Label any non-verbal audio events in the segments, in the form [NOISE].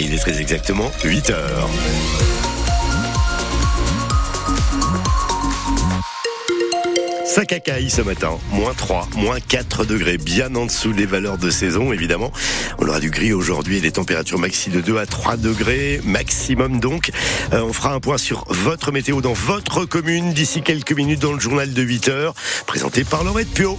Et il est très exactement 8 heures. Cacaille ce matin, moins 3, moins 4 degrés, bien en dessous des valeurs de saison évidemment. On aura du gris aujourd'hui et des températures maxi de 2 à 3 degrés, maximum donc. Euh, on fera un point sur votre météo dans votre commune d'ici quelques minutes dans le journal de 8 heures, présenté par Laurette Pio.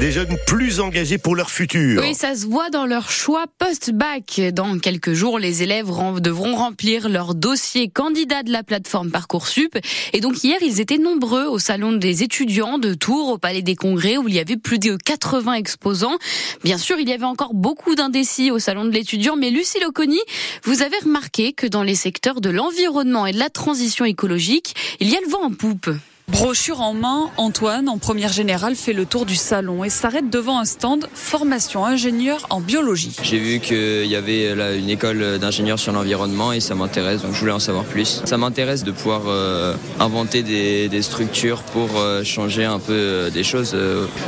Des jeunes plus engagés pour leur futur. Oui, ça se voit dans leur choix post-bac. Dans quelques jours, les élèves devront remplir leur dossier candidat de la plateforme Parcoursup. Et donc hier, ils étaient nombreux au salon des étudiants de Tours, au Palais des Congrès, où il y avait plus de 80 exposants. Bien sûr, il y avait encore beaucoup d'indécis au salon de l'étudiant, mais Lucie Loconi, vous avez remarqué que dans les secteurs de l'environnement et de la transition écologique, il y a le vent en poupe. Brochure en main, Antoine, en première générale, fait le tour du salon et s'arrête devant un stand formation ingénieur en biologie. J'ai vu qu'il y avait là une école d'ingénieurs sur l'environnement et ça m'intéresse, donc je voulais en savoir plus. Ça m'intéresse de pouvoir euh, inventer des, structures pour euh, changer un peu euh, des choses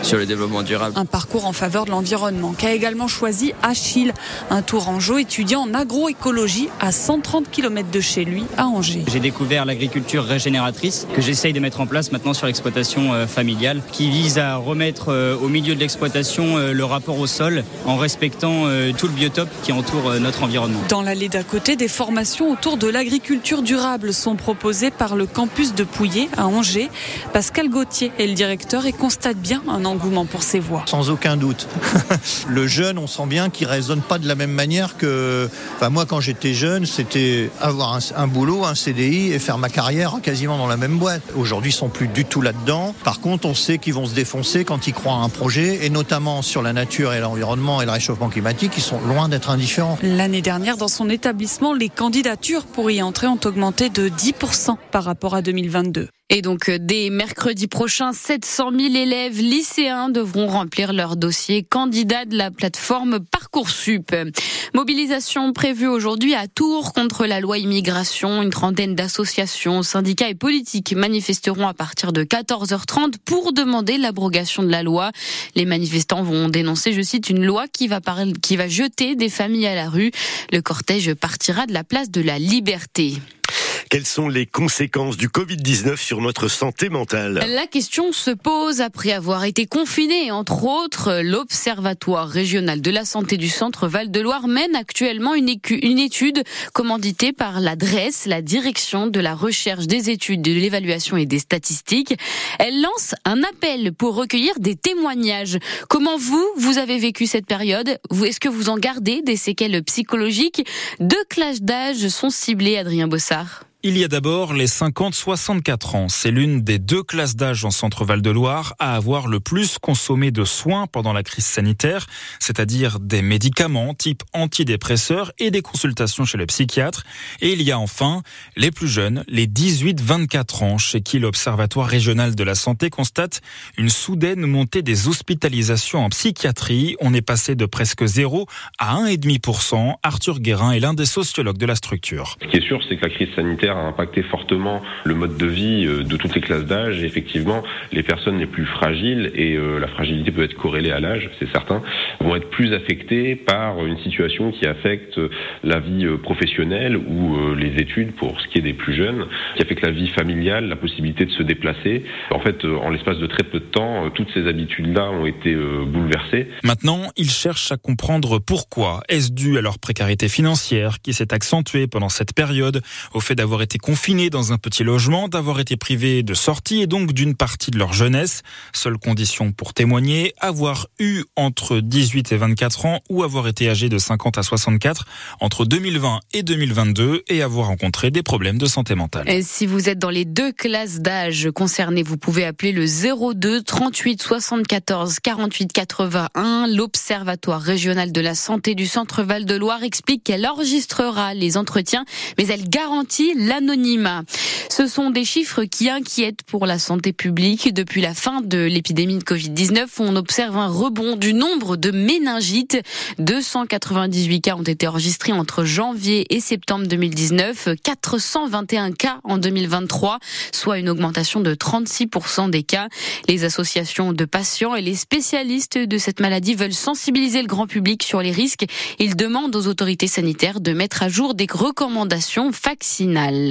sur le développement durable. Un parcours en faveur de l'environnement qu'a également choisi Achille, un tourangeau étudiant en agroécologie à 130 km de chez lui, à Angers. J'ai découvert l'agriculture régénératrice que j'essaye de mettre en place maintenant sur l'exploitation euh, familiale, qui vise à remettre euh, au milieu de l'exploitation euh, le rapport au sol en respectant tout le biotope qui entoure notre environnement. Dans l'allée d'à côté, des formations autour de l'agriculture durable sont proposées par le campus de Pouillet à Angers. Pascal Gauthier est le directeur et constate bien un engouement pour ces voies. Sans aucun doute. [LAUGHS] le jeune, on sent bien qu'il raisonne pas de la même manière que. Enfin, moi, quand j'étais jeune, c'était avoir un, un, boulot, un CDI et faire ma carrière quasiment dans la même boîte. Aujourd'hui, plus du tout là-dedans. Par contre, on sait qu'ils vont se défoncer quand ils croient à un projet, et notamment sur la nature et l'environnement et le réchauffement climatique, ils sont loin d'être indifférents. L'année dernière, dans son établissement, les candidatures pour y entrer ont augmenté de 10% par rapport à 2022. Et donc, euh, dès mercredi prochain, 700 000 élèves lycéens devront remplir leur dossier candidat de la plateforme Parcoursup. Mobilisation prévue aujourd'hui à Tours contre la loi immigration. Une trentaine d'associations, syndicats et politiques manifesteront à partir de 14h30 pour demander l'abrogation de la loi. Les manifestants vont dénoncer, je cite, une loi qui va, qui va jeter des familles à la rue. Le cortège partira de la place de la liberté. Quelles sont les conséquences du Covid-19 sur notre santé mentale La question se pose après avoir été confiné. Entre autres, l'Observatoire régional de la santé du centre Val-de-Loire mène actuellement une, étude commanditée par l'adresse, la direction de la recherche des études, de l'évaluation et des statistiques. Elle lance un appel pour recueillir des témoignages. Comment vous, vous avez vécu cette période? Est-ce que vous en gardez des séquelles psychologiques? Deux classes d'âge sont ciblées, Adrien Bossard. Il y a d'abord les 50-64 ans. C'est l'une des deux classes d'âge en centre Val-de-Loire à avoir le plus consommé de soins pendant la crise sanitaire, c'est-à-dire des médicaments type antidépresseurs et des consultations chez le psychiatre. Et il y a enfin les plus jeunes, les 18-24 ans, chez qui l'Observatoire régional de la santé constate une soudaine montée des hospitalisations en psychiatrie. On est passé de presque 0 à 1,5%. Arthur Guérin est l'un des sociologues de la structure. Ce qui est sûr, c'est que la crise sanitaire a impacté fortement le mode de vie euh, de toutes les classes d'âge. Effectivement, les personnes les plus fragiles, et euh, la fragilité peut être corrélée à l'âge, c'est certain, vont être plus affectées par une situation qui affecte la vie euh, professionnelle ou les études pour ce qui est des plus jeunes, qui affecte la vie familiale, la possibilité de se déplacer. En fait, en l'espace de très peu de temps, toutes ces habitudes-là ont été bouleversées. Maintenant, ils cherchent à comprendre pourquoi. Est-ce dû à leur précarité financière qui s'est accentuée pendant cette période, au fait d'avoir été confinés dans un petit logement, d'avoir été privés de sortie et donc d'une partie de leur jeunesse. Seule condition pour témoigner, avoir eu entre 18 et 24 ans ou avoir été âgé de 50 à 64 entre 2020 et 2022 et avoir rencontré des problèmes de santé mentale. Et si vous êtes dans les deux classes d'âge concernées, vous pouvez appeler le 02 38 74 48 81. L'Observatoire régional de la santé du Centre Val de Loire explique qu'elle enregistrera les entretiens, mais elle garantit l'anonymat. Ce sont des chiffres qui inquiètent pour la santé publique. Depuis la fin de l'épidémie de Covid-19, on observe un rebond du nombre de méningites. 298 cas ont été enregistrés entre janvier et septembre 2019, 421 cas en 2023, soit une augmentation de 36% des cas. Les associations de patients et les spécialistes de cette maladie veulent sensibiliser le grand public sur les risques. Ils demandent aux autorités sanitaires de mettre à jour des recommandations vaccinales.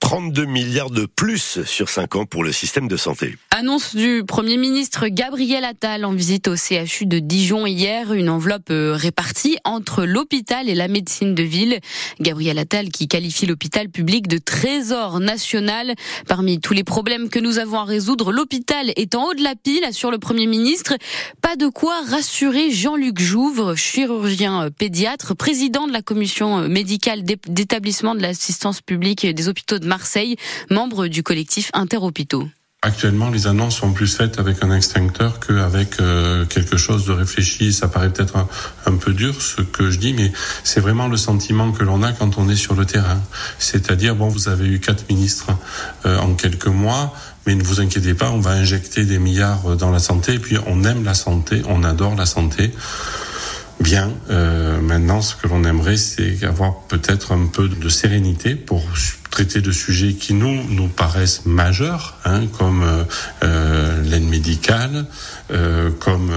32 milliards de plus sur 5 ans pour le système de santé. Annonce du Premier ministre Gabriel Attal en visite au CHU de Dijon hier, une enveloppe euh, répartie entre l'hôpital et la médecine de ville. Gabriel Attal qui qualifie l'hôpital public de trésor national. Parmi tous les problèmes que nous avons à résoudre, l'hôpital est en haut de la pile, assure le Premier ministre. Pas de quoi rassurer Jean-Luc Jouvre, chirurgien euh, pédiatre, président de la commission euh, médicale d'établissement de l'assistance publique des hôpitaux de Marseille, membre du collectif Interhôpitaux. Actuellement, les annonces sont plus faites avec un extincteur qu'avec euh, quelque chose de réfléchi. Ça paraît peut-être un, peu dur ce que je dis, mais c'est vraiment le sentiment que l'on a quand on est sur le terrain. C'est-à-dire, bon, vous avez eu quatre ministres euh, en quelques mois, mais ne vous inquiétez pas, on va injecter des milliards dans la santé. Et puis, on aime la santé, on adore la santé. Bien, euh, maintenant, ce que l'on aimerait, c'est avoir peut-être un peu de sérénité pour traiter de sujets qui nous nous paraissent majeurs, hein, comme euh, euh l'aide médicale, comme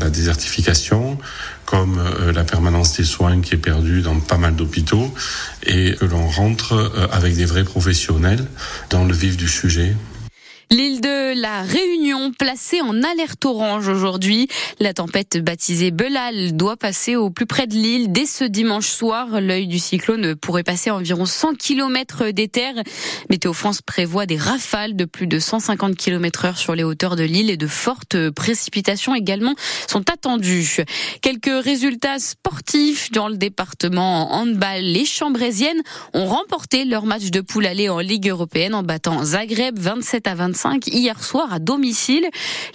la désertification, comme la permanence des soins qui est perdue dans pas mal d'hôpitaux, et que l'on rentre avec des vrais professionnels dans le vif du sujet. L'île de la Réunion placée en alerte orange aujourd'hui. La tempête baptisée Belal doit passer au plus près de l'île dès ce dimanche soir. L'œil du cyclone pourrait passer à environ 100 km des terres. Météo France prévoit des rafales de plus de 150 km heure sur les hauteurs de l'île et de fortes précipitations également sont attendues. Quelques résultats sportifs dans le département en handball. Les Chambrésiennes ont remporté leur match de poule aller en Ligue européenne en battant Zagreb 27 à 25 hier soir à domicile.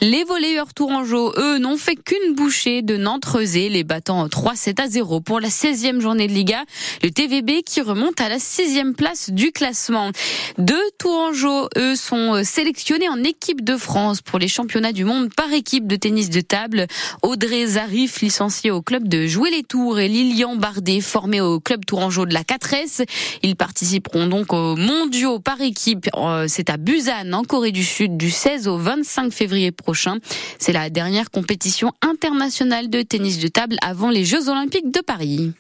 Les volleyeurs tourangeaux, eux, n'ont fait qu'une bouchée de Nantes-Rezé, les battant 3-7 à 0 pour la 16e journée de Liga. Le TVB qui remonte à la 6e place du classement. Deux tourangeaux, eux, sont sélectionnés en équipe de France pour les championnats du monde par équipe de tennis de table. Audrey Zarif, licenciée au club de Jouer les Tours, et Lilian Bardet, formé au club tourangeau de la 4S. Ils participeront donc aux mondiaux par équipe. Euh, c'est à Busan, en Du Sud, du 16 au 25 février prochain. C'est la dernière compétition internationale de tennis de table avant les Jeux Olympiques de Paris.